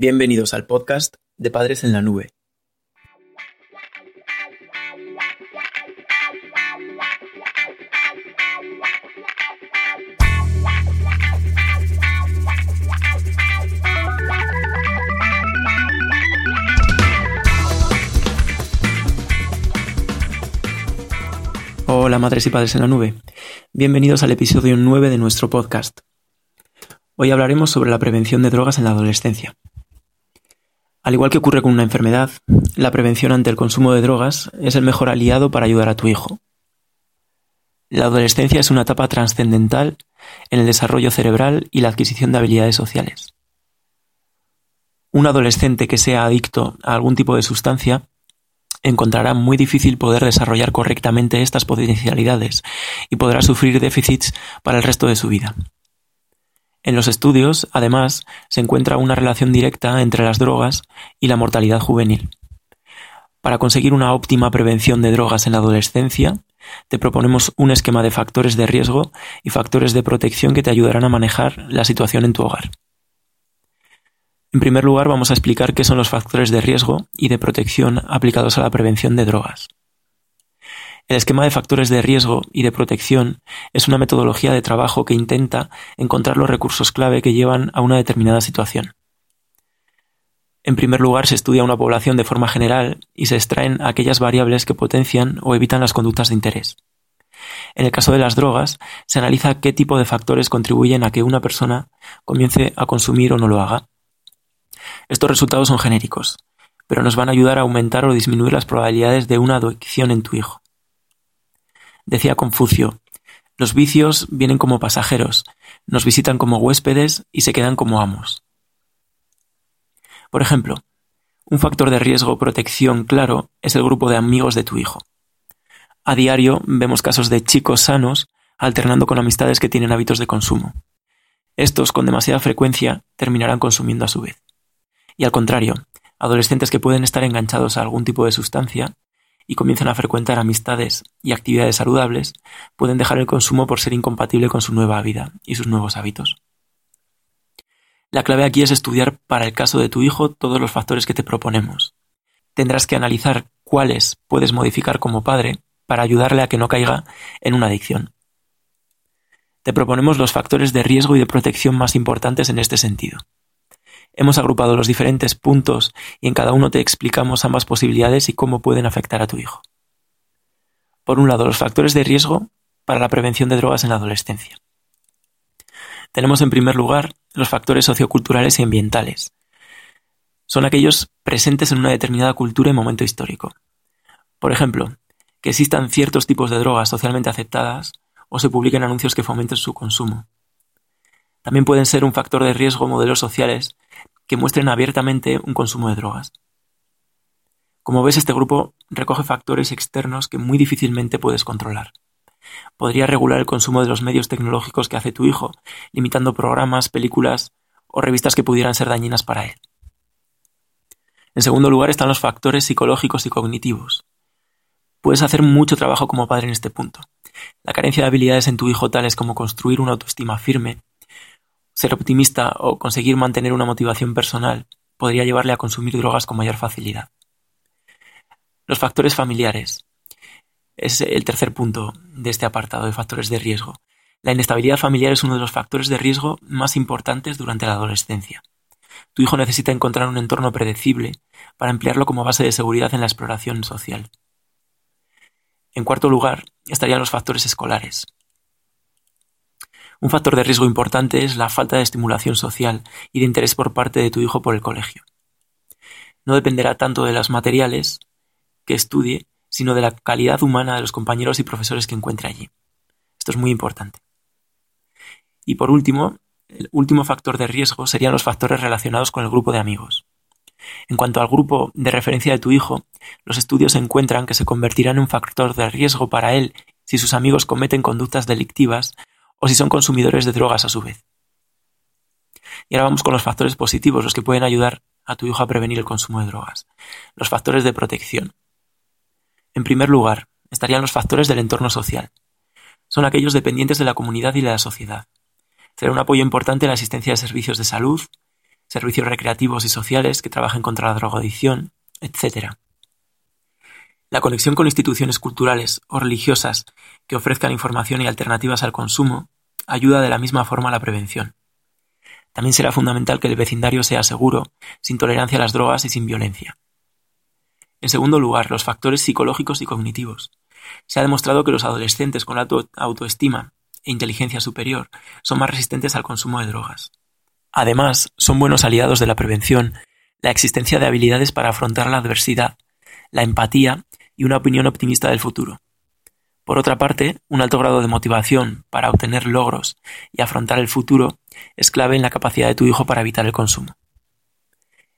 Bienvenidos al podcast de Padres en la Nube. Hola madres y padres en la nube. Bienvenidos al episodio 9 de nuestro podcast. Hoy hablaremos sobre la prevención de drogas en la adolescencia. Al igual que ocurre con una enfermedad, la prevención ante el consumo de drogas es el mejor aliado para ayudar a tu hijo. La adolescencia es una etapa trascendental en el desarrollo cerebral y la adquisición de habilidades sociales. Un adolescente que sea adicto a algún tipo de sustancia encontrará muy difícil poder desarrollar correctamente estas potencialidades y podrá sufrir déficits para el resto de su vida. En los estudios, además, se encuentra una relación directa entre las drogas y la mortalidad juvenil. Para conseguir una óptima prevención de drogas en la adolescencia, te proponemos un esquema de factores de riesgo y factores de protección que te ayudarán a manejar la situación en tu hogar. En primer lugar, vamos a explicar qué son los factores de riesgo y de protección aplicados a la prevención de drogas. El esquema de factores de riesgo y de protección es una metodología de trabajo que intenta encontrar los recursos clave que llevan a una determinada situación. En primer lugar, se estudia una población de forma general y se extraen aquellas variables que potencian o evitan las conductas de interés. En el caso de las drogas, se analiza qué tipo de factores contribuyen a que una persona comience a consumir o no lo haga. Estos resultados son genéricos, pero nos van a ayudar a aumentar o disminuir las probabilidades de una adicción en tu hijo. Decía Confucio, los vicios vienen como pasajeros, nos visitan como huéspedes y se quedan como amos. Por ejemplo, un factor de riesgo protección claro es el grupo de amigos de tu hijo. A diario vemos casos de chicos sanos alternando con amistades que tienen hábitos de consumo. Estos, con demasiada frecuencia, terminarán consumiendo a su vez. Y al contrario, adolescentes que pueden estar enganchados a algún tipo de sustancia y comienzan a frecuentar amistades y actividades saludables, pueden dejar el consumo por ser incompatible con su nueva vida y sus nuevos hábitos. La clave aquí es estudiar para el caso de tu hijo todos los factores que te proponemos. Tendrás que analizar cuáles puedes modificar como padre para ayudarle a que no caiga en una adicción. Te proponemos los factores de riesgo y de protección más importantes en este sentido. Hemos agrupado los diferentes puntos y en cada uno te explicamos ambas posibilidades y cómo pueden afectar a tu hijo. Por un lado, los factores de riesgo para la prevención de drogas en la adolescencia. Tenemos en primer lugar los factores socioculturales y ambientales. Son aquellos presentes en una determinada cultura y momento histórico. Por ejemplo, que existan ciertos tipos de drogas socialmente aceptadas o se publiquen anuncios que fomenten su consumo. También pueden ser un factor de riesgo modelos sociales que muestren abiertamente un consumo de drogas. Como ves, este grupo recoge factores externos que muy difícilmente puedes controlar. Podría regular el consumo de los medios tecnológicos que hace tu hijo, limitando programas, películas o revistas que pudieran ser dañinas para él. En segundo lugar están los factores psicológicos y cognitivos. Puedes hacer mucho trabajo como padre en este punto. La carencia de habilidades en tu hijo tales como construir una autoestima firme, ser optimista o conseguir mantener una motivación personal podría llevarle a consumir drogas con mayor facilidad. Los factores familiares. Es el tercer punto de este apartado de factores de riesgo. La inestabilidad familiar es uno de los factores de riesgo más importantes durante la adolescencia. Tu hijo necesita encontrar un entorno predecible para emplearlo como base de seguridad en la exploración social. En cuarto lugar, estarían los factores escolares. Un factor de riesgo importante es la falta de estimulación social y de interés por parte de tu hijo por el colegio. No dependerá tanto de los materiales que estudie, sino de la calidad humana de los compañeros y profesores que encuentre allí. Esto es muy importante. Y por último, el último factor de riesgo serían los factores relacionados con el grupo de amigos. En cuanto al grupo de referencia de tu hijo, los estudios encuentran que se convertirá en un factor de riesgo para él si sus amigos cometen conductas delictivas o si son consumidores de drogas a su vez. Y ahora vamos con los factores positivos, los que pueden ayudar a tu hijo a prevenir el consumo de drogas. Los factores de protección. En primer lugar, estarían los factores del entorno social. Son aquellos dependientes de la comunidad y de la sociedad. Será un apoyo importante en la asistencia de servicios de salud, servicios recreativos y sociales que trabajen contra la drogadicción, etc. La conexión con instituciones culturales o religiosas que ofrezcan información y alternativas al consumo ayuda de la misma forma a la prevención. También será fundamental que el vecindario sea seguro, sin tolerancia a las drogas y sin violencia. En segundo lugar, los factores psicológicos y cognitivos. Se ha demostrado que los adolescentes con autoestima e inteligencia superior son más resistentes al consumo de drogas. Además, son buenos aliados de la prevención la existencia de habilidades para afrontar la adversidad, la empatía y una opinión optimista del futuro. Por otra parte, un alto grado de motivación para obtener logros y afrontar el futuro es clave en la capacidad de tu hijo para evitar el consumo.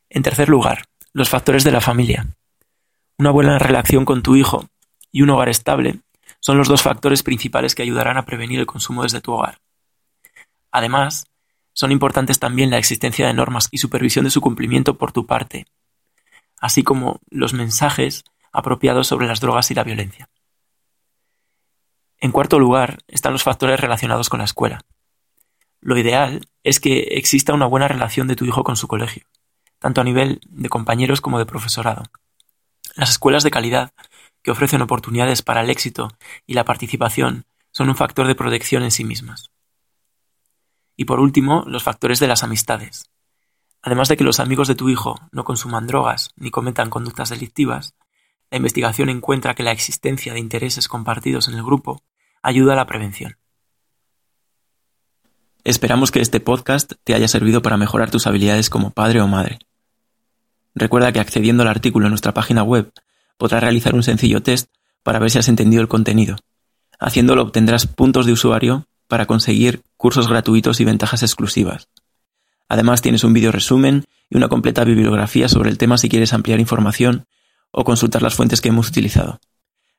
En tercer lugar, los factores de la familia. Una buena relación con tu hijo y un hogar estable son los dos factores principales que ayudarán a prevenir el consumo desde tu hogar. Además, son importantes también la existencia de normas y supervisión de su cumplimiento por tu parte, así como los mensajes apropiados sobre las drogas y la violencia. En cuarto lugar están los factores relacionados con la escuela. Lo ideal es que exista una buena relación de tu hijo con su colegio, tanto a nivel de compañeros como de profesorado. Las escuelas de calidad, que ofrecen oportunidades para el éxito y la participación, son un factor de protección en sí mismas. Y por último, los factores de las amistades. Además de que los amigos de tu hijo no consuman drogas ni cometan conductas delictivas, la investigación encuentra que la existencia de intereses compartidos en el grupo ayuda a la prevención. Esperamos que este podcast te haya servido para mejorar tus habilidades como padre o madre. Recuerda que accediendo al artículo en nuestra página web podrás realizar un sencillo test para ver si has entendido el contenido. Haciéndolo obtendrás puntos de usuario para conseguir cursos gratuitos y ventajas exclusivas. Además tienes un vídeo resumen y una completa bibliografía sobre el tema si quieres ampliar información o consultar las fuentes que hemos utilizado.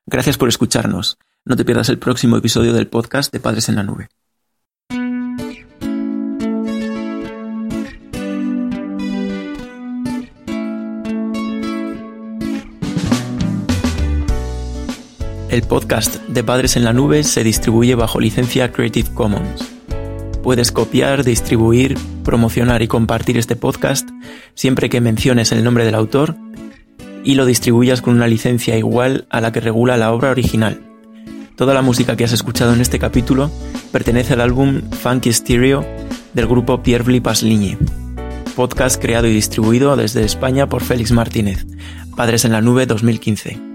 Gracias por escucharnos. No te pierdas el próximo episodio del podcast de Padres en la Nube. El podcast de Padres en la Nube se distribuye bajo licencia Creative Commons. Puedes copiar, distribuir, promocionar y compartir este podcast siempre que menciones el nombre del autor y lo distribuyas con una licencia igual a la que regula la obra original. Toda la música que has escuchado en este capítulo pertenece al álbum Funky Stereo del grupo Pierre Pasligne, podcast creado y distribuido desde España por Félix Martínez, Padres en la Nube 2015.